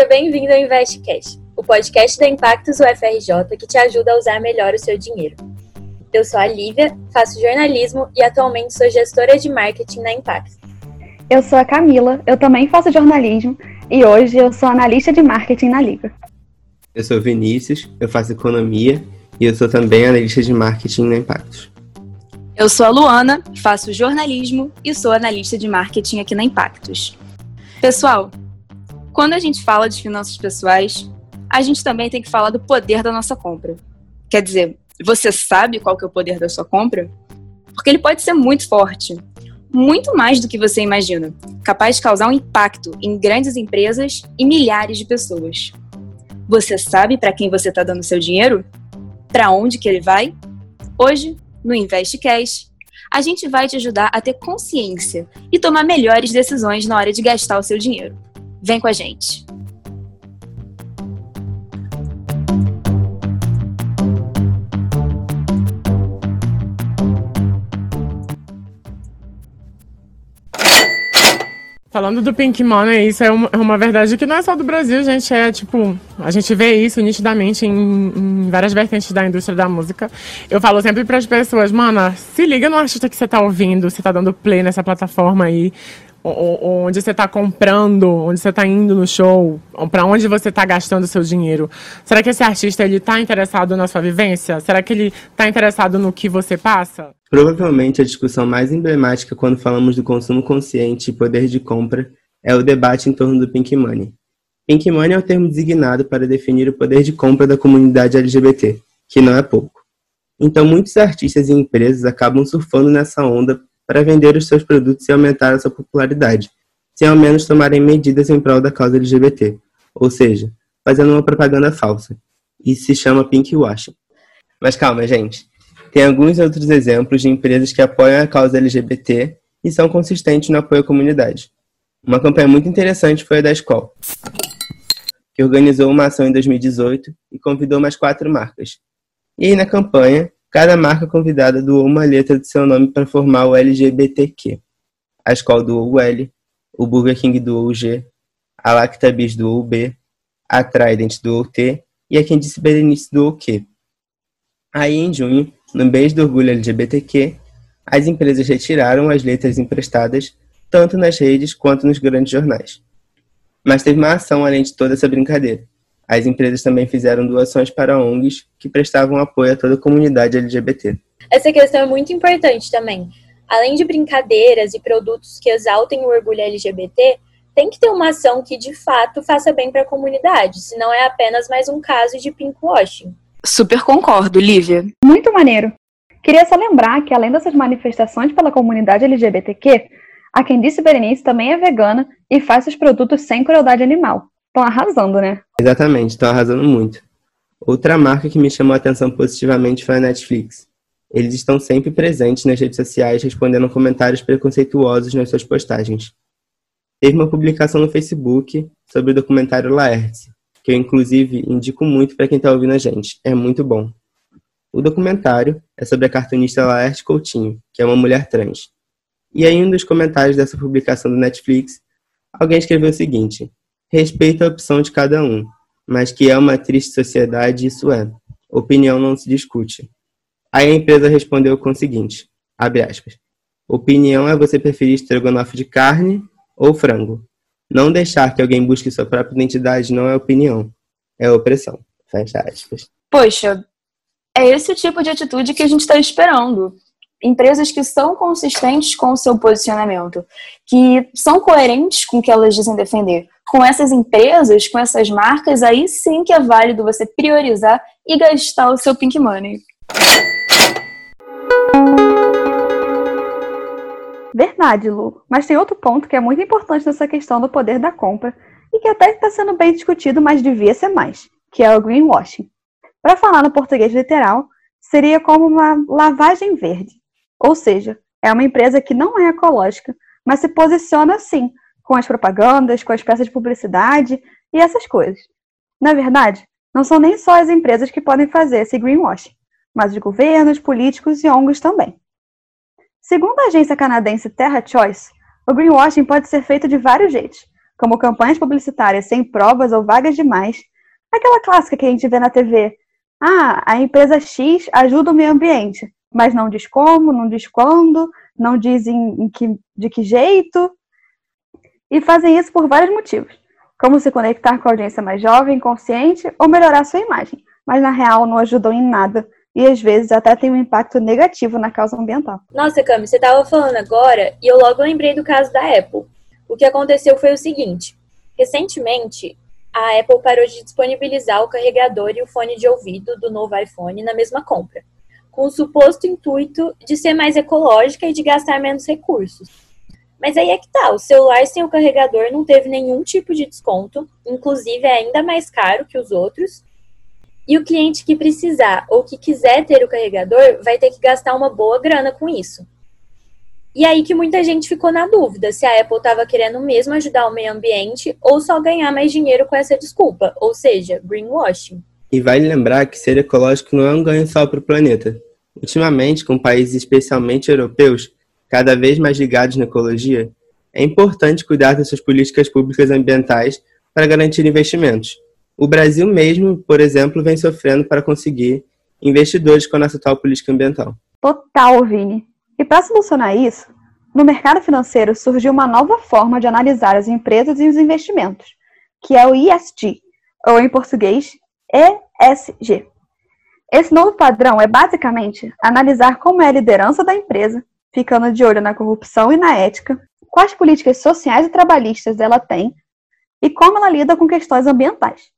Seja bem-vindo ao InvestCast, o podcast da Impactos UFRJ que te ajuda a usar melhor o seu dinheiro. Eu sou a Lívia, faço jornalismo e atualmente sou gestora de marketing na Impactos. Eu sou a Camila, eu também faço jornalismo e hoje eu sou analista de marketing na Liga. Eu sou Vinícius, eu faço economia e eu sou também analista de marketing na Impactos. Eu sou a Luana, faço jornalismo e sou analista de marketing aqui na Impactos. Pessoal, quando a gente fala de finanças pessoais, a gente também tem que falar do poder da nossa compra. Quer dizer, você sabe qual que é o poder da sua compra? Porque ele pode ser muito forte, muito mais do que você imagina, capaz de causar um impacto em grandes empresas e milhares de pessoas. Você sabe para quem você está dando seu dinheiro? Para onde que ele vai? Hoje no InvestCast, a gente vai te ajudar a ter consciência e tomar melhores decisões na hora de gastar o seu dinheiro. Vem com a gente! Falando do Pink Money, isso é uma, é uma, verdade que não é só do Brasil, gente. É tipo, a gente vê isso nitidamente em, em várias vertentes da indústria da música. Eu falo sempre para as pessoas, mana, se liga no artista que você tá ouvindo, você tá dando play nessa plataforma aí onde você está comprando, onde você está indo no show, para onde você está gastando seu dinheiro. Será que esse artista ele está interessado na sua vivência? Será que ele está interessado no que você passa? Provavelmente a discussão mais emblemática quando falamos do consumo consciente e poder de compra é o debate em torno do Pink Money. Pink Money é o termo designado para definir o poder de compra da comunidade LGBT, que não é pouco. Então muitos artistas e empresas acabam surfando nessa onda para vender os seus produtos e aumentar a sua popularidade, sem ao menos tomarem medidas em prol da causa LGBT, ou seja, fazendo uma propaganda falsa. Isso se chama pinkwashing. Mas calma, gente. Tem alguns outros exemplos de empresas que apoiam a causa LGBT e são consistentes no apoio à comunidade. Uma campanha muito interessante foi a da Skol, que organizou uma ação em 2018 e convidou mais quatro marcas. E aí, na campanha, Cada marca convidada doou uma letra de seu nome para formar o LGBTQ. A Skol doou o L, o Burger King doou o G, a Lactabis doou o B, a Trident doou o T e a Quem Disse Berenice doou o Q. Aí, em junho, no mês do orgulho LGBTQ, as empresas retiraram as letras emprestadas tanto nas redes quanto nos grandes jornais. Mas teve uma ação além de toda essa brincadeira. As empresas também fizeram doações para ONGs que prestavam apoio a toda a comunidade LGBT. Essa questão é muito importante também. Além de brincadeiras e produtos que exaltem o orgulho LGBT, tem que ter uma ação que de fato faça bem para a comunidade, senão é apenas mais um caso de pinkwashing. Super concordo, Lívia. Muito maneiro. Queria só lembrar que além dessas manifestações pela comunidade LGBTQ, a quem disse Berenice também é vegana e faz seus produtos sem crueldade animal. Estão arrasando, né? Exatamente, estão arrasando muito. Outra marca que me chamou a atenção positivamente foi a Netflix. Eles estão sempre presentes nas redes sociais respondendo comentários preconceituosos nas suas postagens. Teve uma publicação no Facebook sobre o documentário Laertes, que eu inclusive indico muito para quem está ouvindo a gente. É muito bom. O documentário é sobre a cartunista Laerte Coutinho, que é uma mulher trans. E aí, em um dos comentários dessa publicação do Netflix, alguém escreveu o seguinte: Respeito a opção de cada um, mas que é uma triste sociedade, isso é. Opinião não se discute. Aí a empresa respondeu com o seguinte, abre aspas, opinião é você preferir estrogonofe de carne ou frango. Não deixar que alguém busque sua própria identidade não é opinião, é opressão. Fecha aspas. Poxa, é esse tipo de atitude que a gente está esperando empresas que são consistentes com o seu posicionamento, que são coerentes com o que elas dizem defender. Com essas empresas, com essas marcas, aí sim que é válido você priorizar e gastar o seu pink money. Verdade, Lu. Mas tem outro ponto que é muito importante nessa questão do poder da compra e que até está sendo bem discutido, mas devia ser mais, que é o greenwashing. Para falar no português literal, seria como uma lavagem verde. Ou seja, é uma empresa que não é ecológica, mas se posiciona assim, com as propagandas, com as peças de publicidade e essas coisas. Na verdade, não são nem só as empresas que podem fazer esse greenwashing, mas os governos, políticos e ONGs também. Segundo a agência canadense Terra Choice, o greenwashing pode ser feito de vários jeitos, como campanhas publicitárias sem provas ou vagas demais, aquela clássica que a gente vê na TV. Ah, a empresa X ajuda o meio ambiente, mas não diz como, não diz quando, não diz em, em que, de que jeito. E fazem isso por vários motivos, como se conectar com a audiência mais jovem, consciente ou melhorar sua imagem, mas na real não ajudam em nada e às vezes até tem um impacto negativo na causa ambiental. Nossa, Cami, você estava falando agora e eu logo lembrei do caso da Apple. O que aconteceu foi o seguinte: recentemente, a Apple parou de disponibilizar o carregador e o fone de ouvido do novo iPhone na mesma compra, com o suposto intuito de ser mais ecológica e de gastar menos recursos. Mas aí é que tá, o celular sem o carregador não teve nenhum tipo de desconto, inclusive é ainda mais caro que os outros, e o cliente que precisar ou que quiser ter o carregador vai ter que gastar uma boa grana com isso. E aí que muita gente ficou na dúvida se a Apple estava querendo mesmo ajudar o meio ambiente ou só ganhar mais dinheiro com essa desculpa, ou seja, greenwashing. E vale lembrar que ser ecológico não é um ganho só para o planeta. Ultimamente, com países especialmente europeus cada vez mais ligados na ecologia, é importante cuidar das suas políticas públicas ambientais para garantir investimentos. O Brasil mesmo, por exemplo, vem sofrendo para conseguir investidores com a nossa atual política ambiental. Total, Vini. E para solucionar isso, no mercado financeiro surgiu uma nova forma de analisar as empresas e os investimentos, que é o ESG, ou em português, ESG. Esse novo padrão é basicamente analisar como é a liderança da empresa, ficando de olho na corrupção e na ética, quais políticas sociais e trabalhistas ela tem e como ela lida com questões ambientais.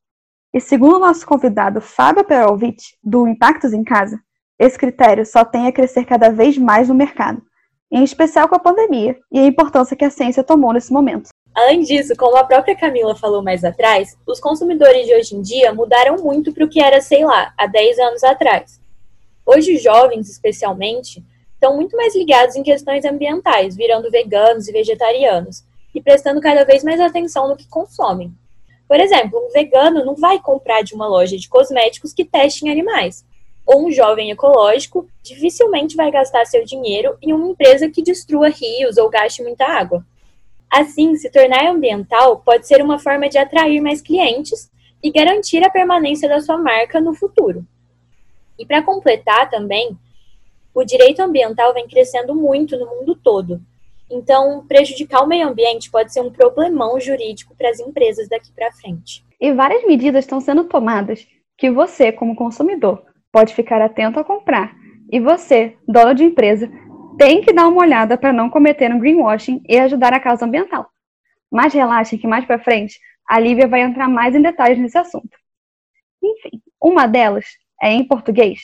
E segundo o nosso convidado Fábio Perovitch, do Impactos em Casa, esse critério só tem a crescer cada vez mais no mercado, em especial com a pandemia e a importância que a ciência tomou nesse momento. Além disso, como a própria Camila falou mais atrás, os consumidores de hoje em dia mudaram muito para o que era, sei lá, há 10 anos atrás. Hoje, os jovens, especialmente, estão muito mais ligados em questões ambientais, virando veganos e vegetarianos, e prestando cada vez mais atenção no que consomem. Por exemplo, um vegano não vai comprar de uma loja de cosméticos que testem animais. Ou um jovem ecológico dificilmente vai gastar seu dinheiro em uma empresa que destrua rios ou gaste muita água. Assim, se tornar ambiental pode ser uma forma de atrair mais clientes e garantir a permanência da sua marca no futuro. E para completar também, o direito ambiental vem crescendo muito no mundo todo, então, prejudicar o meio ambiente pode ser um problemão jurídico para as empresas daqui para frente. E várias medidas estão sendo tomadas que você, como consumidor, pode ficar atento a comprar. E você, dono de empresa, tem que dar uma olhada para não cometer um greenwashing e ajudar a causa ambiental. Mas relaxem que mais para frente a Lívia vai entrar mais em detalhes nesse assunto. Enfim, uma delas é, em português,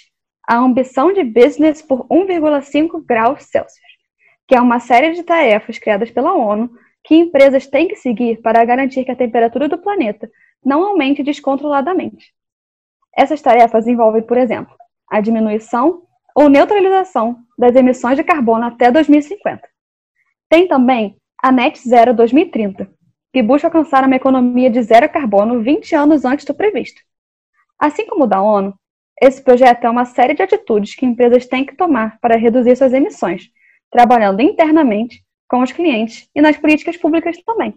a ambição de business por 1,5 graus Celsius que é uma série de tarefas criadas pela ONU que empresas têm que seguir para garantir que a temperatura do planeta não aumente descontroladamente. Essas tarefas envolvem, por exemplo, a diminuição ou neutralização das emissões de carbono até 2050. Tem também a Net Zero 2030, que busca alcançar uma economia de zero carbono 20 anos antes do previsto. Assim como o da ONU, esse projeto é uma série de atitudes que empresas têm que tomar para reduzir suas emissões, trabalhando internamente com os clientes e nas políticas públicas também.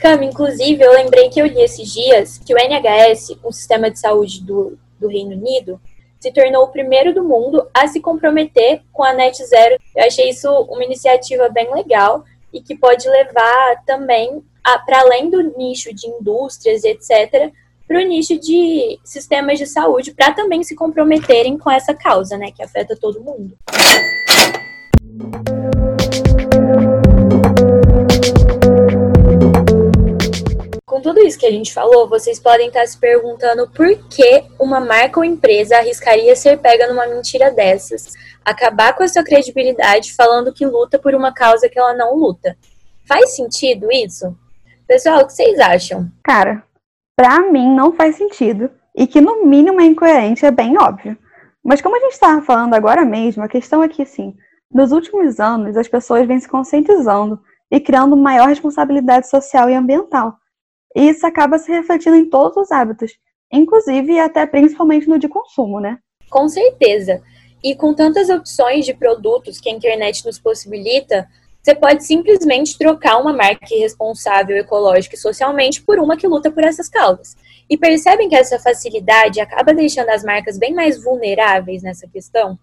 Cam, inclusive, eu lembrei que eu li esses dias que o NHS, o sistema de saúde do, do Reino Unido, se tornou o primeiro do mundo a se comprometer com a Net Zero. Eu achei isso uma iniciativa bem legal e que pode levar também, para além do nicho de indústrias e etc., para o nicho de sistemas de saúde, para também se comprometerem com essa causa, né, que afeta todo mundo. Tudo isso que a gente falou, vocês podem estar se perguntando por que uma marca ou empresa arriscaria ser pega numa mentira dessas, acabar com a sua credibilidade falando que luta por uma causa que ela não luta. Faz sentido isso? Pessoal, o que vocês acham? Cara, pra mim não faz sentido. E que no mínimo é incoerente, é bem óbvio. Mas como a gente estava falando agora mesmo, a questão aqui, assim, nos últimos anos, as pessoas vêm se conscientizando e criando maior responsabilidade social e ambiental. E isso acaba se refletindo em todos os hábitos, inclusive e até principalmente no de consumo, né? Com certeza. E com tantas opções de produtos que a internet nos possibilita, Você pode simplesmente trocar uma marca irresponsável ecológica e socialmente por uma que luta por essas causas. E percebem que essa facilidade acaba deixando as marcas bem mais vulneráveis nessa questão?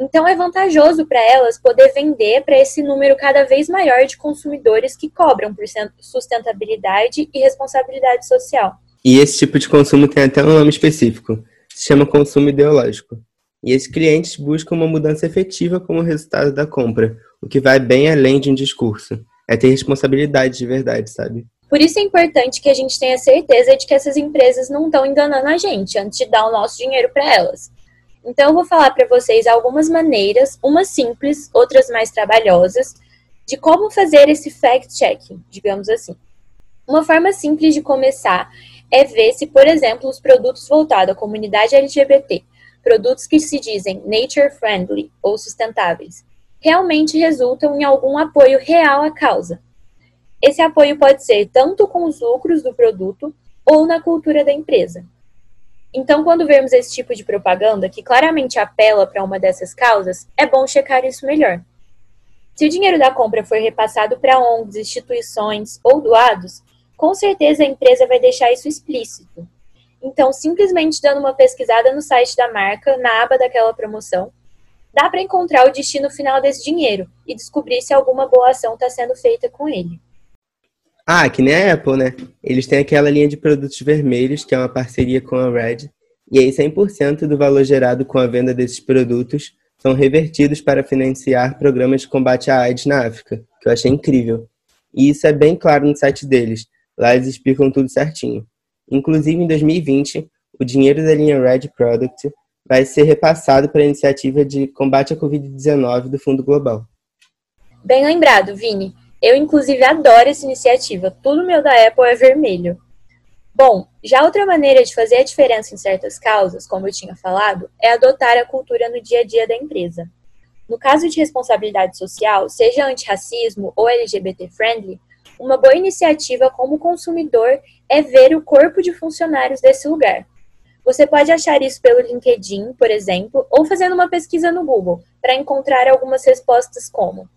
Então é vantajoso para elas poder vender para esse número cada vez maior de consumidores que cobram por sustentabilidade e responsabilidade social. E esse tipo de consumo tem até um nome específico, se chama consumo ideológico. E esses clientes buscam uma mudança efetiva como resultado da compra, o que vai bem além de um discurso. É ter responsabilidade de verdade, sabe? Por isso é importante que a gente tenha certeza de que essas empresas não estão enganando a gente antes de dar o nosso dinheiro para elas. Então eu vou falar para vocês algumas maneiras, umas simples, outras mais trabalhosas, de como fazer esse fact-checking, digamos assim. Uma forma simples de começar é ver se, por exemplo, os produtos voltados à comunidade LGBT, produtos que se dizem nature friendly ou sustentáveis, realmente resultam em algum apoio real à causa. Esse apoio pode ser tanto com os lucros do produto ou na cultura da empresa. Então, quando vemos esse tipo de propaganda que claramente apela para uma dessas causas, é bom checar isso melhor. Se o dinheiro da compra for repassado para ONGs, instituições ou doados, com certeza a empresa vai deixar isso explícito. Então, simplesmente dando uma pesquisada no site da marca, na aba daquela promoção, dá para encontrar o destino final desse dinheiro e descobrir se alguma boa ação está sendo feita com ele. Ah, que nem a Apple, né? Eles têm aquela linha de produtos vermelhos, que é uma parceria com a Red, e aí 100% do valor gerado com a venda desses produtos são revertidos para financiar programas de combate à AIDS na África, que eu achei incrível. E isso é bem claro no site deles, lá eles explicam tudo certinho. Inclusive, em 2020, o dinheiro da linha Red Product vai ser repassado para a iniciativa de combate à Covid-19 do Fundo Global. Bem lembrado, Vini. Eu, inclusive, adoro essa iniciativa. Tudo meu da Apple é vermelho. Bom, já outra maneira de fazer a diferença em certas causas, como eu tinha falado, é adotar a cultura no dia a dia da empresa. No caso de responsabilidade social, seja antirracismo ou LGBT friendly, uma boa iniciativa como consumidor é ver o corpo de funcionários desse lugar. Você pode achar isso pelo LinkedIn, por exemplo, ou fazendo uma pesquisa no Google para encontrar algumas respostas como: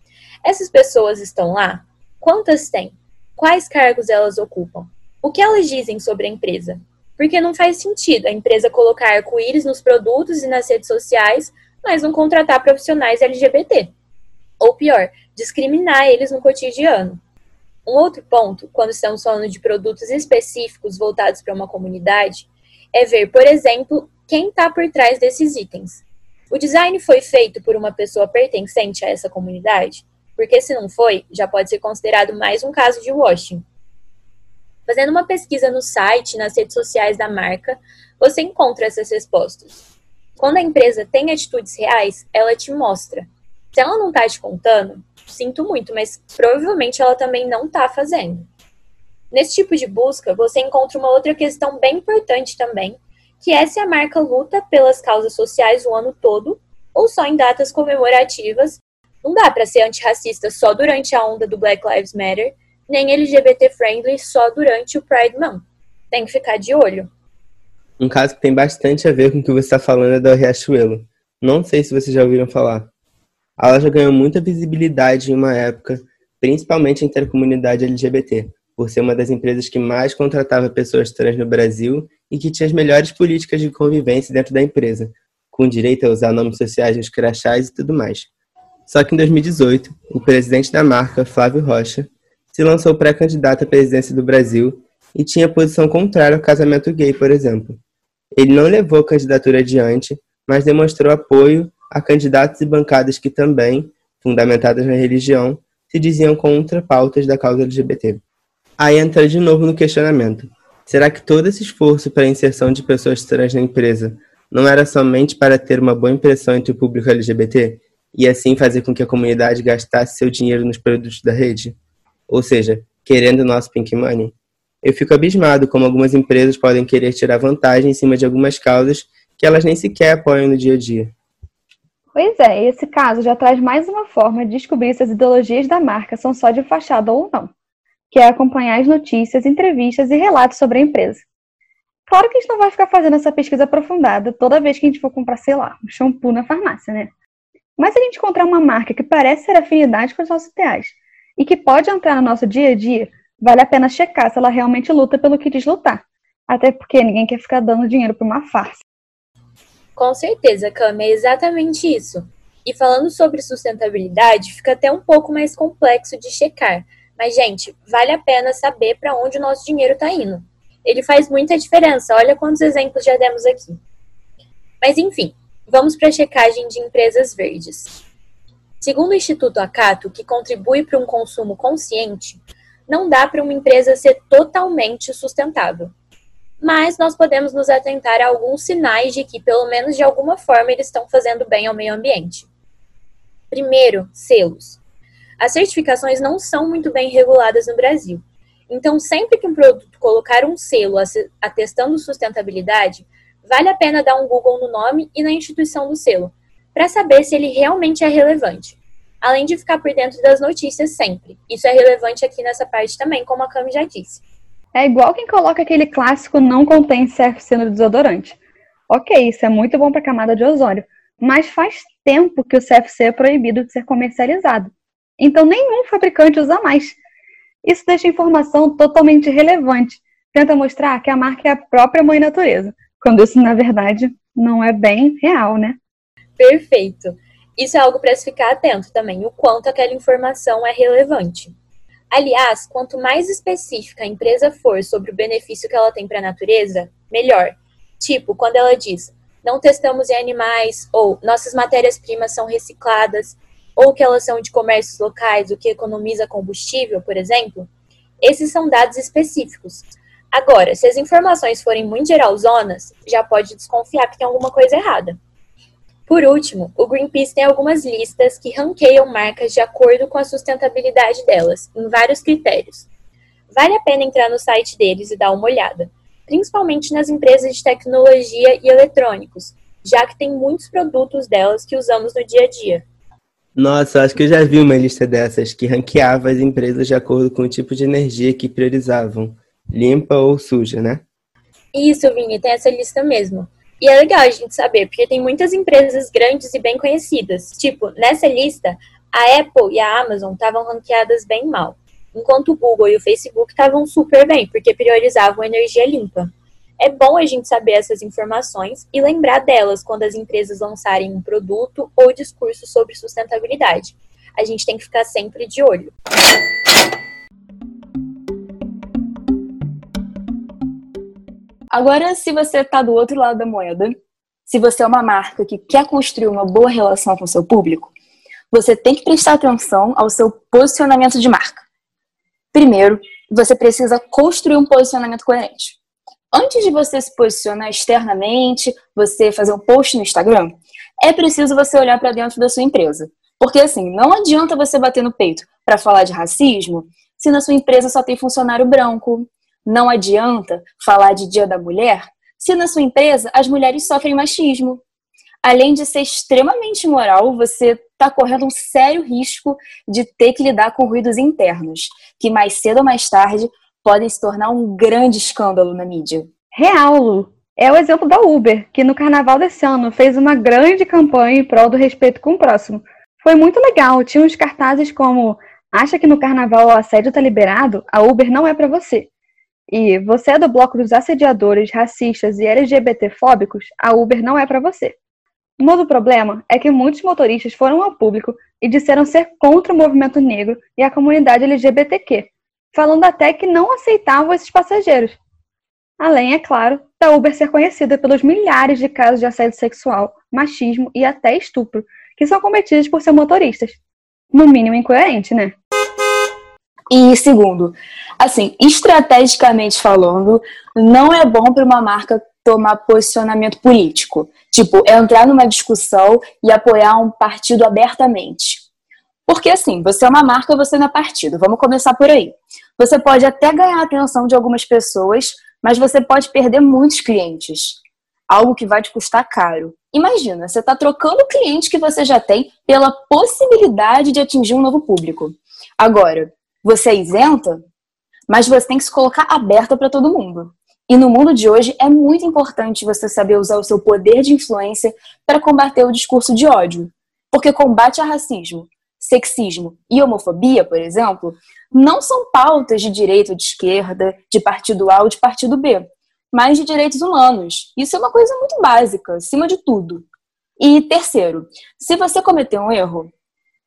essas pessoas estão lá? Quantas têm? Quais cargos elas ocupam? O que elas dizem sobre a empresa? Porque não faz sentido a empresa colocar arco-íris nos produtos e nas redes sociais, mas não contratar profissionais LGBT. Ou pior, discriminar eles no cotidiano. Um outro ponto, quando estamos falando de produtos específicos voltados para uma comunidade, é ver, por exemplo, quem está por trás desses itens. O design foi feito por uma pessoa pertencente a essa comunidade? Porque se não foi, já pode ser considerado mais um caso de washing. Fazendo uma pesquisa no site, nas redes sociais da marca, você encontra essas respostas. Quando a empresa tem atitudes reais, ela te mostra. Se ela não está te contando, sinto muito, mas provavelmente ela também não está fazendo. Nesse tipo de busca, você encontra uma outra questão bem importante também, que é se a marca luta pelas causas sociais o ano todo ou só em datas comemorativas. Não dá para ser antirracista só durante a onda do Black Lives Matter, nem LGBT friendly só durante o Pride Month. Tem que ficar de olho. Um caso que tem bastante a ver com o que você está falando é da Riachuelo. Não sei se vocês já ouviram falar. Ela já ganhou muita visibilidade em uma época, principalmente entre a comunidade LGBT, por ser uma das empresas que mais contratava pessoas trans no Brasil e que tinha as melhores políticas de convivência dentro da empresa, com direito a usar nomes sociais nos crachás e tudo mais. Só que em 2018, o presidente da marca, Flávio Rocha, se lançou pré-candidato à presidência do Brasil e tinha posição contrária ao casamento gay, por exemplo. Ele não levou a candidatura adiante, mas demonstrou apoio a candidatos e bancadas que também, fundamentadas na religião, se diziam contra pautas da causa LGBT. Aí entra de novo no questionamento. Será que todo esse esforço para a inserção de pessoas trans na empresa não era somente para ter uma boa impressão entre o público LGBT e assim fazer com que a comunidade gastasse seu dinheiro nos produtos da rede? Ou seja, querendo o nosso pink money? Eu fico abismado como algumas empresas podem querer tirar vantagem em cima de algumas causas que elas nem sequer apoiam no dia a dia. Pois é, esse caso já traz mais uma forma de descobrir se as ideologias da marca são só de fachada ou não que é acompanhar as notícias, entrevistas e relatos sobre a empresa. Claro que a gente não vai ficar fazendo essa pesquisa aprofundada toda vez que a gente for comprar, sei lá, um shampoo na farmácia, né? Mas se a gente encontrar uma marca que parece ser afinidade com os nossos ideais e que pode entrar no nosso dia a dia, vale a pena checar se ela realmente luta pelo que diz lutar. Até porque ninguém quer ficar dando dinheiro para uma farsa. Com certeza, Cami, é exatamente isso. E falando sobre sustentabilidade, fica até um pouco mais complexo de checar. Mas, gente, vale a pena saber para onde o nosso dinheiro está indo. Ele faz muita diferença. Olha quantos exemplos já demos aqui. Mas, enfim, vamos para a checagem de empresas verdes. Segundo o Instituto Acato, que contribui para um consumo consciente, não dá para uma empresa ser totalmente sustentável. Mas nós podemos nos atentar a alguns sinais de que, pelo menos de alguma forma, eles estão fazendo bem ao meio ambiente. Primeiro, selos. As certificações não são muito bem reguladas no Brasil. Então, sempre que um produto colocar um selo atestando sustentabilidade, vale a pena dar um Google no nome e na instituição do selo, para saber se ele realmente é relevante. Além de ficar por dentro das notícias sempre. Isso é relevante aqui nessa parte também, como a Cami já disse. É igual quem coloca aquele clássico não contém CFC no desodorante. Ok, isso é muito bom para a camada de ozônio, mas faz tempo que o CFC é proibido de ser comercializado. Então nenhum fabricante usa mais. Isso deixa a informação totalmente relevante. Tenta mostrar que a marca é a própria mãe natureza, quando isso na verdade não é bem real, né? Perfeito. Isso é algo para se ficar atento também, o quanto aquela informação é relevante. Aliás, quanto mais específica a empresa for sobre o benefício que ela tem para a natureza, melhor. Tipo, quando ela diz: não testamos em animais, ou nossas matérias-primas são recicladas, ou que elas são de comércios locais, o que economiza combustível, por exemplo, esses são dados específicos. Agora, se as informações forem muito geralzonas, já pode desconfiar que tem alguma coisa errada. Por último, o Greenpeace tem algumas listas que ranqueiam marcas de acordo com a sustentabilidade delas, em vários critérios. Vale a pena entrar no site deles e dar uma olhada principalmente nas empresas de tecnologia e eletrônicos, já que tem muitos produtos delas que usamos no dia a dia. Nossa, acho que eu já vi uma lista dessas que ranqueava as empresas de acordo com o tipo de energia que priorizavam, limpa ou suja, né? Isso, Vini, tem essa lista mesmo. E é legal a gente saber, porque tem muitas empresas grandes e bem conhecidas. Tipo, nessa lista, a Apple e a Amazon estavam ranqueadas bem mal enquanto o Google e o Facebook estavam super bem, porque priorizavam energia limpa. É bom a gente saber essas informações e lembrar delas quando as empresas lançarem um produto ou discurso sobre sustentabilidade. A gente tem que ficar sempre de olho. Agora, se você está do outro lado da moeda, se você é uma marca que quer construir uma boa relação com seu público, você tem que prestar atenção ao seu posicionamento de marca. Primeiro, você precisa construir um posicionamento coerente. Antes de você se posicionar externamente, você fazer um post no Instagram, é preciso você olhar para dentro da sua empresa. Porque assim, não adianta você bater no peito para falar de racismo se na sua empresa só tem funcionário branco. Não adianta falar de Dia da Mulher se na sua empresa as mulheres sofrem machismo. Além de ser extremamente imoral, você está correndo um sério risco de ter que lidar com ruídos internos, que mais cedo ou mais tarde podem se tornar um grande escândalo na mídia. Real, Lu. É o exemplo da Uber, que no carnaval desse ano fez uma grande campanha em prol do respeito com o próximo. Foi muito legal, tinha uns cartazes como Acha que no carnaval o assédio está liberado? A Uber não é para você. E você é do bloco dos assediadores, racistas e LGBTfóbicos? A Uber não é para você. Um outro problema é que muitos motoristas foram ao público e disseram ser contra o movimento negro e a comunidade LGBTQ, falando até que não aceitavam esses passageiros. Além, é claro, da Uber ser conhecida pelos milhares de casos de assédio sexual, machismo e até estupro que são cometidos por seus motoristas. No mínimo incoerente, né? E segundo, assim, estrategicamente falando, não é bom para uma marca tomar posicionamento político. Tipo, entrar numa discussão e apoiar um partido abertamente. Porque assim, você é uma marca, você não é partido. Vamos começar por aí. Você pode até ganhar a atenção de algumas pessoas, mas você pode perder muitos clientes. Algo que vai te custar caro. Imagina, você está trocando o cliente que você já tem pela possibilidade de atingir um novo público. Agora, você é isenta, mas você tem que se colocar aberta para todo mundo. E no mundo de hoje é muito importante você saber usar o seu poder de influência para combater o discurso de ódio. Porque combate a racismo, sexismo e homofobia, por exemplo, não são pautas de direita ou de esquerda, de partido A ou de partido B, mas de direitos humanos. Isso é uma coisa muito básica, acima de tudo. E terceiro, se você cometeu um erro,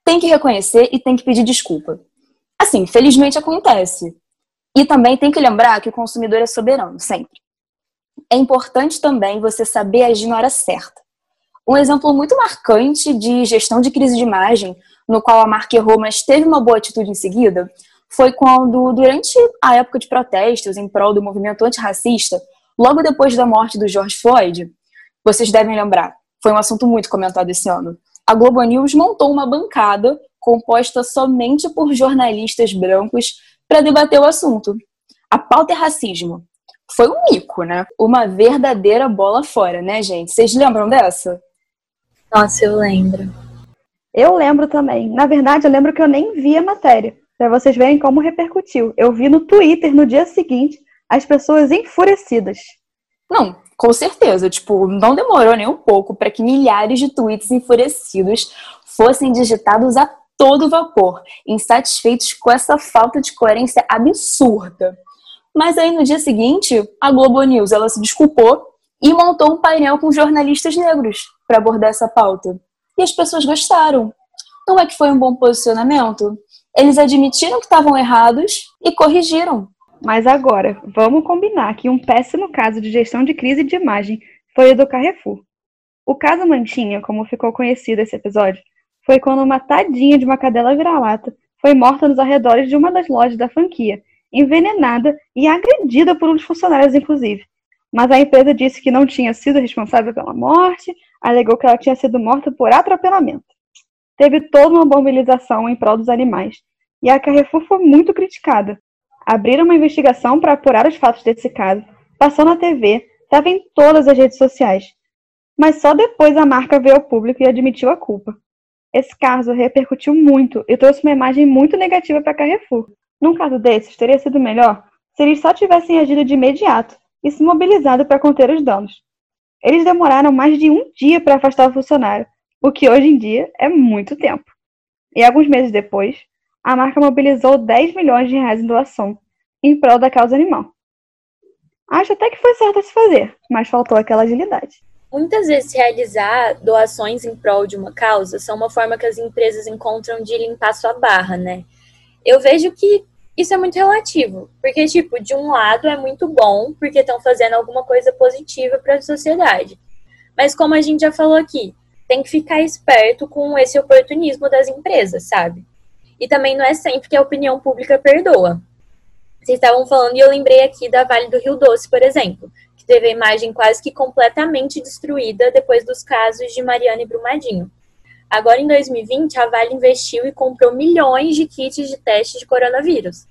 tem que reconhecer e tem que pedir desculpa. Assim, felizmente acontece. E também tem que lembrar que o consumidor é soberano, sempre. É importante também você saber agir na hora certa. Um exemplo muito marcante de gestão de crise de imagem, no qual a marca errou, mas teve uma boa atitude em seguida, foi quando, durante a época de protestos em prol do movimento antirracista, logo depois da morte do George Floyd, vocês devem lembrar, foi um assunto muito comentado esse ano. A Globo News montou uma bancada composta somente por jornalistas brancos para debater o assunto. A pauta é racismo. Foi um mico, né? Uma verdadeira bola fora, né, gente? Vocês lembram dessa? Nossa, eu lembro. Eu lembro também. Na verdade, eu lembro que eu nem vi a matéria, para vocês verem como repercutiu. Eu vi no Twitter no dia seguinte as pessoas enfurecidas. Não, com certeza. Tipo, não demorou nem um pouco para que milhares de tweets enfurecidos fossem digitados a todo vapor, insatisfeitos com essa falta de coerência absurda. Mas aí no dia seguinte, a Globo News ela se desculpou e montou um painel com jornalistas negros para abordar essa pauta. E as pessoas gostaram. Não é que foi um bom posicionamento? Eles admitiram que estavam errados e corrigiram. Mas agora, vamos combinar que um péssimo caso de gestão de crise de imagem foi o do Carrefour. O caso Mantinha, como ficou conhecido esse episódio, foi quando uma tadinha de uma cadela vira-lata foi morta nos arredores de uma das lojas da franquia, envenenada e agredida por um dos funcionários, inclusive. Mas a empresa disse que não tinha sido responsável pela morte, alegou que ela tinha sido morta por atropelamento. Teve toda uma mobilização em prol dos animais, e a Carrefour foi muito criticada. Abriram uma investigação para apurar os fatos desse caso, passou na TV, estava em todas as redes sociais. Mas só depois a marca veio ao público e admitiu a culpa. Esse caso repercutiu muito e trouxe uma imagem muito negativa para Carrefour. Num caso desses, teria sido melhor se eles só tivessem agido de imediato e se mobilizado para conter os danos. Eles demoraram mais de um dia para afastar o funcionário, o que hoje em dia é muito tempo. E alguns meses depois, a marca mobilizou 10 milhões de reais em doação, em prol da causa animal. Acho até que foi certo a se fazer, mas faltou aquela agilidade. Muitas vezes realizar doações em prol de uma causa são uma forma que as empresas encontram de limpar sua barra, né? Eu vejo que isso é muito relativo, porque tipo, de um lado é muito bom porque estão fazendo alguma coisa positiva para a sociedade. Mas como a gente já falou aqui, tem que ficar esperto com esse oportunismo das empresas, sabe? E também não é sempre que a opinião pública perdoa. Vocês estavam falando e eu lembrei aqui da Vale do Rio Doce, por exemplo, teve a imagem quase que completamente destruída depois dos casos de Mariana e Brumadinho. Agora, em 2020, a Vale investiu e comprou milhões de kits de teste de coronavírus.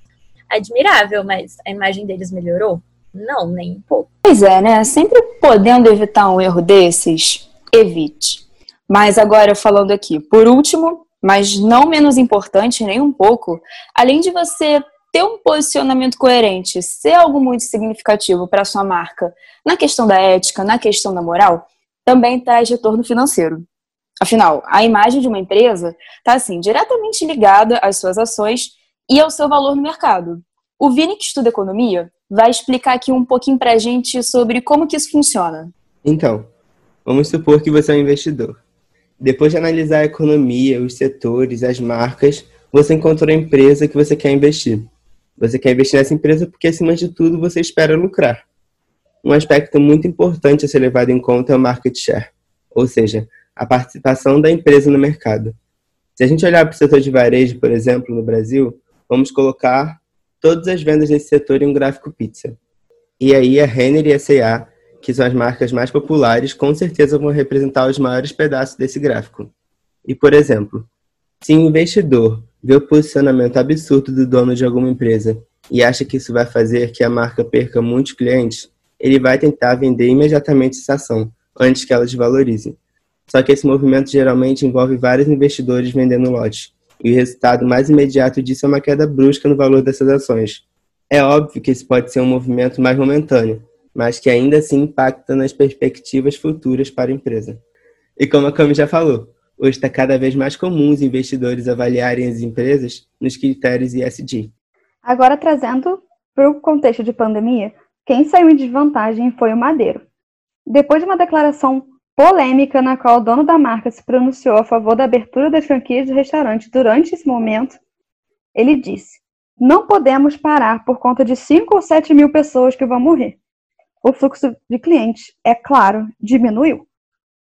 Admirável, mas a imagem deles melhorou? Não, nem um pouco. Pois é, né? Sempre podendo evitar um erro desses, evite. Mas agora, falando aqui, por último, mas não menos importante nem um pouco, além de você ter um posicionamento coerente, ser algo muito significativo para sua marca na questão da ética, na questão da moral, também traz retorno financeiro. Afinal, a imagem de uma empresa está assim diretamente ligada às suas ações e ao seu valor no mercado. O Vini, que estuda economia, vai explicar aqui um pouquinho para a gente sobre como que isso funciona. Então, vamos supor que você é um investidor. Depois de analisar a economia, os setores, as marcas, você encontrou a empresa que você quer investir. Você quer investir nessa empresa porque, acima de tudo, você espera lucrar. Um aspecto muito importante a ser levado em conta é o market share, ou seja, a participação da empresa no mercado. Se a gente olhar para o setor de varejo, por exemplo, no Brasil, vamos colocar todas as vendas desse setor em um gráfico pizza. E aí a Renner e a C&A, que são as marcas mais populares, com certeza vão representar os maiores pedaços desse gráfico. E, por exemplo, se o investidor vê o posicionamento absurdo do dono de alguma empresa e acha que isso vai fazer que a marca perca muitos clientes, ele vai tentar vender imediatamente essa ação, antes que ela desvalorize. Só que esse movimento geralmente envolve vários investidores vendendo lotes, e o resultado mais imediato disso é uma queda brusca no valor dessas ações. É óbvio que esse pode ser um movimento mais momentâneo, mas que ainda assim impacta nas perspectivas futuras para a empresa. E como a Cami já falou, Hoje está cada vez mais comum os investidores avaliarem as empresas nos critérios ESG. Agora, trazendo para o contexto de pandemia, quem saiu em desvantagem foi o Madeiro. Depois de uma declaração polêmica na qual o dono da marca se pronunciou a favor da abertura das franquias do restaurante durante esse momento, ele disse: Não podemos parar por conta de 5 ou 7 mil pessoas que vão morrer. O fluxo de clientes, é claro, diminuiu.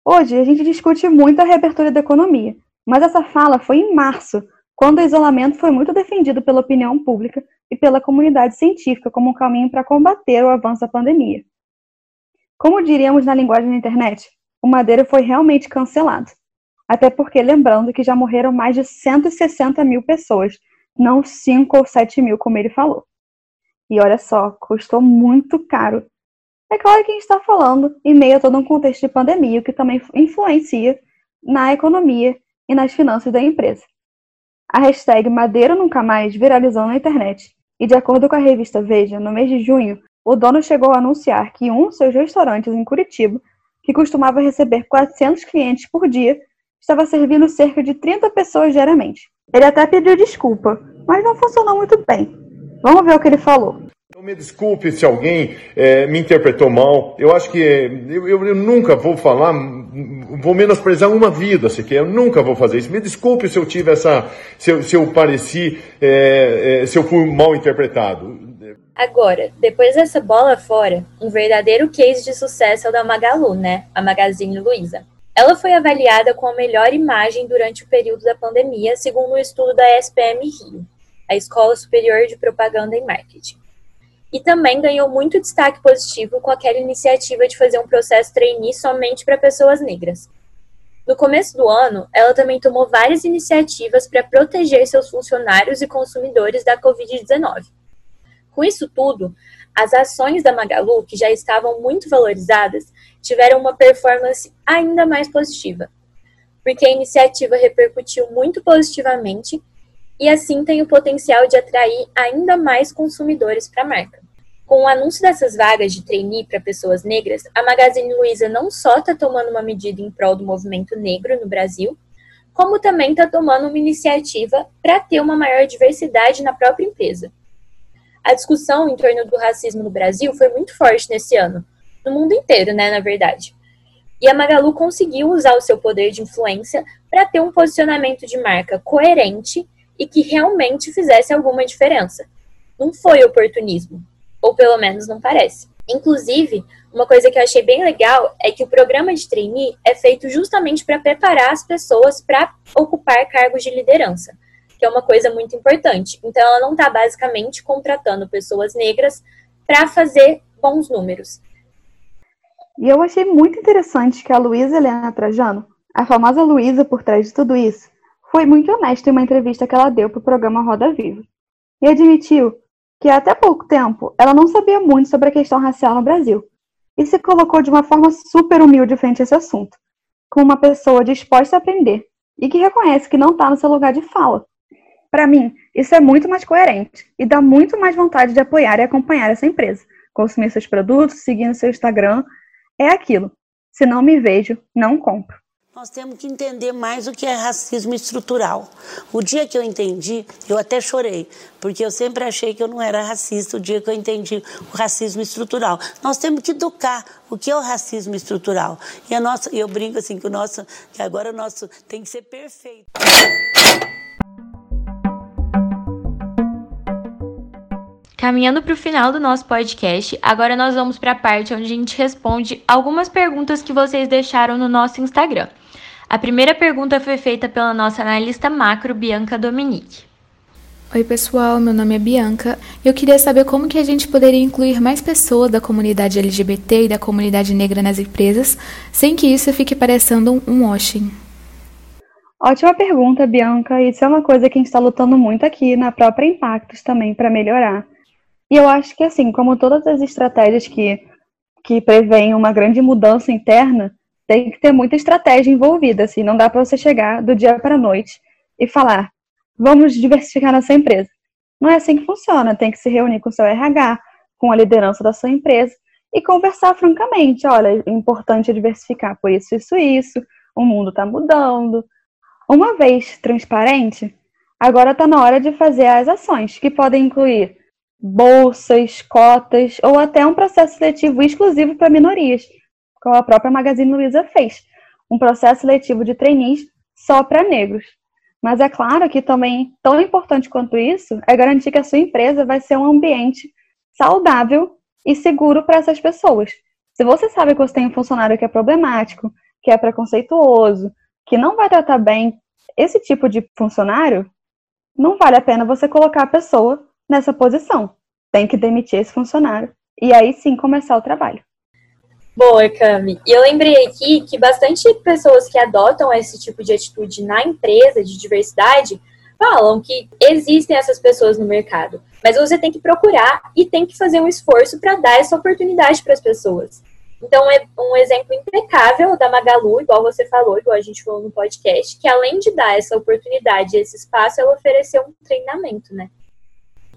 Hoje, a gente discute muito a reabertura da economia, mas essa fala foi em março, quando o isolamento foi muito defendido pela opinião pública e pela comunidade científica como um caminho para combater o avanço da pandemia. Como diríamos na linguagem da internet, o Madeira foi realmente cancelado. Até porque, lembrando que já morreram mais de 160 mil pessoas, não 5 ou 7 mil, como ele falou. E olha só, custou muito caro. É claro que a gente está falando em meio a todo um contexto de pandemia, o que também influencia na economia e nas finanças da empresa. A hashtag Madeira Nunca Mais viralizou na internet, e de acordo com a revista Veja, no mês de junho, o dono chegou a anunciar que um dos seus restaurantes em Curitiba que costumava receber 400 clientes por dia, estava servindo cerca de 30 pessoas diariamente. Ele até pediu desculpa, mas não funcionou muito bem. Vamos ver o que ele falou. Então, me desculpe se alguém é, me interpretou mal. Eu acho que eu, eu, eu, nunca vou falar, vou menosprezar uma vida sequer. Eu nunca vou fazer isso. Me desculpe se eu tive essa, se eu, se eu pareci, é, é, se eu fui mal interpretado. Agora, depois dessa bola fora, um verdadeiro case de sucesso é o da Magalu, né? A Magazine Luiza. Ela foi avaliada com a melhor imagem durante o período da pandemia, segundo um estudo da SPM Rio, a Escola Superior de Propaganda e Marketing. E também ganhou muito destaque positivo com aquela iniciativa de fazer um processo trainee somente para pessoas negras. No começo do ano, ela também tomou várias iniciativas para proteger seus funcionários e consumidores da Covid-19 com isso tudo, as ações da Magalu, que já estavam muito valorizadas, tiveram uma performance ainda mais positiva, porque a iniciativa repercutiu muito positivamente e assim tem o potencial de atrair ainda mais consumidores para a marca. Com o anúncio dessas vagas de trainee para pessoas negras, a Magazine Luiza não só está tomando uma medida em prol do movimento negro no Brasil, como também está tomando uma iniciativa para ter uma maior diversidade na própria empresa. A discussão em torno do racismo no Brasil foi muito forte nesse ano, no mundo inteiro, né, na verdade. E a Magalu conseguiu usar o seu poder de influência para ter um posicionamento de marca coerente e que realmente fizesse alguma diferença. Não foi oportunismo, ou pelo menos não parece. Inclusive, uma coisa que eu achei bem legal é que o programa de trainee é feito justamente para preparar as pessoas para ocupar cargos de liderança que é uma coisa muito importante. Então, ela não está basicamente contratando pessoas negras para fazer bons números. E eu achei muito interessante que a Luísa Helena Trajano, a famosa Luísa por trás de tudo isso, foi muito honesta em uma entrevista que ela deu para o programa Roda Viva. E admitiu que até pouco tempo ela não sabia muito sobre a questão racial no Brasil. E se colocou de uma forma super humilde frente a esse assunto, como uma pessoa disposta a aprender e que reconhece que não está no seu lugar de fala, para mim, isso é muito mais coerente e dá muito mais vontade de apoiar e acompanhar essa empresa. Consumir seus produtos, seguindo seu Instagram, é aquilo. Se não me vejo, não compro. Nós temos que entender mais o que é racismo estrutural. O dia que eu entendi, eu até chorei, porque eu sempre achei que eu não era racista. O dia que eu entendi o racismo estrutural, nós temos que educar o que é o racismo estrutural. E a nossa, eu brinco assim que o nosso, que agora o nosso tem que ser perfeito. Caminhando para o final do nosso podcast, agora nós vamos para a parte onde a gente responde algumas perguntas que vocês deixaram no nosso Instagram. A primeira pergunta foi feita pela nossa analista macro, Bianca Dominique. Oi pessoal, meu nome é Bianca. Eu queria saber como que a gente poderia incluir mais pessoas da comunidade LGBT e da comunidade negra nas empresas, sem que isso fique parecendo um washing. Ótima pergunta, Bianca. Isso é uma coisa que a gente está lutando muito aqui na própria Impactos também para melhorar. E eu acho que, assim, como todas as estratégias que, que preveem uma grande mudança interna, tem que ter muita estratégia envolvida, assim, não dá para você chegar do dia para a noite e falar, vamos diversificar nossa empresa. Não é assim que funciona, tem que se reunir com o seu RH, com a liderança da sua empresa e conversar francamente, olha, é importante diversificar por isso, isso, isso, o mundo está mudando, Uma vez transparente, agora está na hora de fazer as ações, que podem incluir bolsas, cotas ou até um processo seletivo exclusivo para minorias, como a própria Magazine Luiza fez, um processo seletivo de trainees só para negros. Mas é claro que também, tão importante quanto isso, é garantir que a sua empresa vai ser um ambiente saudável e seguro para essas pessoas. Se você sabe que você tem um funcionário que é problemático, que é preconceituoso, que não vai tratar bem esse tipo de funcionário, não vale a pena você colocar a pessoa nessa posição. Tem que demitir esse funcionário e aí sim começar o trabalho. Boa, Cami. E eu lembrei aqui que bastante pessoas que adotam esse tipo de atitude na empresa de diversidade falam que existem essas pessoas no mercado, mas você tem que procurar e tem que fazer um esforço para dar essa oportunidade para as pessoas. Então, é um exemplo impecável da Magalu, igual você falou, igual a gente falou no podcast, que além de dar essa oportunidade, esse espaço, ela ofereceu um treinamento, né?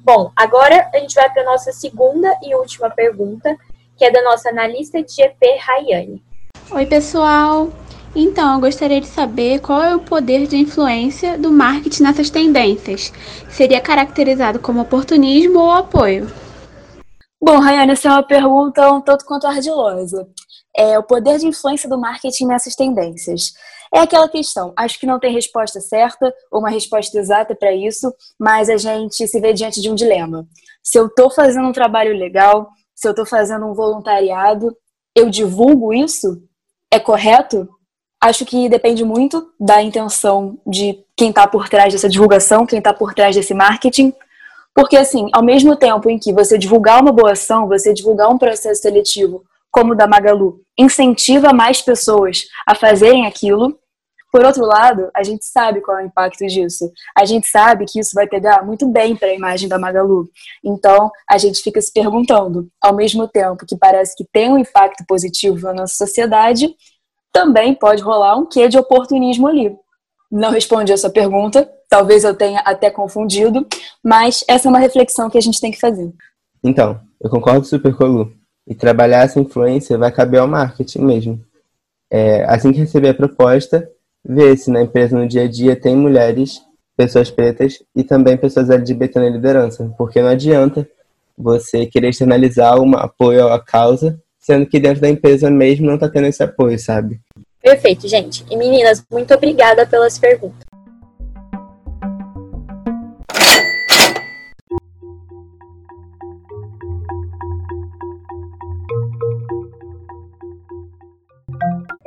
Bom, agora a gente vai para a nossa segunda e última pergunta, que é da nossa analista de GP, Rayane. Oi, pessoal! Então, eu gostaria de saber qual é o poder de influência do marketing nessas tendências. Seria caracterizado como oportunismo ou apoio? Bom, Rayane, essa é uma pergunta um tanto quanto ardilosa. É o poder de influência do marketing nessas tendências. É aquela questão, acho que não tem resposta certa ou uma resposta exata para isso, mas a gente se vê diante de um dilema. Se eu estou fazendo um trabalho legal, se eu estou fazendo um voluntariado, eu divulgo isso? É correto? Acho que depende muito da intenção de quem está por trás dessa divulgação, quem está por trás desse marketing. Porque, assim, ao mesmo tempo em que você divulgar uma boa ação, você divulgar um processo seletivo, como o da Magalu, incentiva mais pessoas a fazerem aquilo. Por outro lado, a gente sabe qual é o impacto disso. A gente sabe que isso vai pegar muito bem para a imagem da Magalu. Então, a gente fica se perguntando, ao mesmo tempo que parece que tem um impacto positivo na nossa sociedade, também pode rolar um quê de oportunismo ali. Não respondi a sua pergunta, talvez eu tenha até confundido, mas essa é uma reflexão que a gente tem que fazer. Então, eu concordo super com a Lu. E trabalhar essa influência vai caber ao marketing mesmo. É, assim que receber a proposta, ver se na empresa no dia a dia tem mulheres, pessoas pretas e também pessoas LGBT na liderança, porque não adianta você querer externalizar um apoio à causa sendo que dentro da empresa mesmo não está tendo esse apoio, sabe? Perfeito, gente. E meninas, muito obrigada pelas perguntas.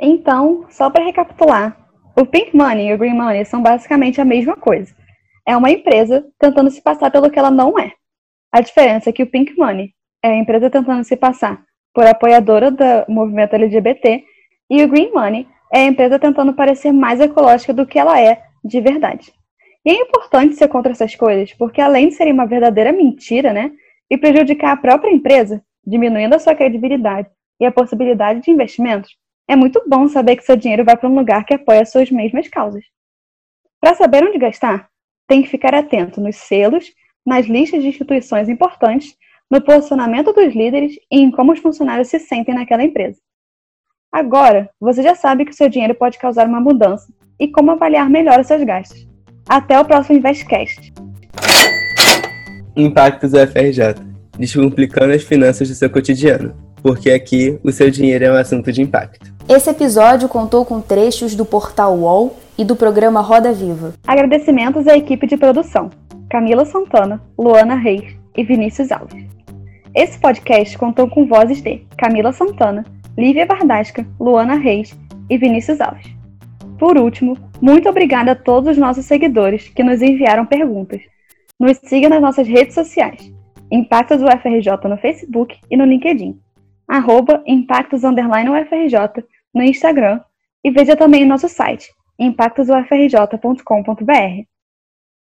Então, só para recapitular, o Pink Money e o Green Money são basicamente a mesma coisa. É uma empresa tentando se passar pelo que ela não é. A diferença é que o Pink Money é a empresa tentando se passar por apoiadora do movimento LGBT, e o Green Money é a empresa tentando parecer mais ecológica do que ela é de verdade. E é importante ser contra essas coisas, porque além de serem uma verdadeira mentira, né, e prejudicar a própria empresa, diminuindo a sua credibilidade e a possibilidade de investimentos, é muito bom saber que seu dinheiro vai para um lugar que apoia as suas mesmas causas. Para saber onde gastar, tem que ficar atento nos selos, nas listas de instituições importantes no posicionamento dos líderes e em como os funcionários se sentem naquela empresa. Agora, você já sabe que seu dinheiro pode causar uma mudança e como avaliar melhor os seus gastos. Até o próximo Investcast. Impactos UFRJ descomplicando as finanças do seu cotidiano, porque aqui o seu dinheiro é um assunto de impacto. Esse episódio contou com trechos do portal UOL e do programa Roda Viva. Agradecimentos à equipe de produção: Camila Santana, Luana Reis e Vinícius Alves. Esse podcast contou com vozes de Camila Santana, Lívia Bardasca, Luana Reis e Vinícius Alves. Por último, muito obrigada a todos os nossos seguidores que nos enviaram perguntas. Nos siga nas nossas redes sociais, Impactos UFRJ no Facebook e no LinkedIn, arroba Impactos UFRJ no Instagram e veja também nosso site, impactosufrj.com.br.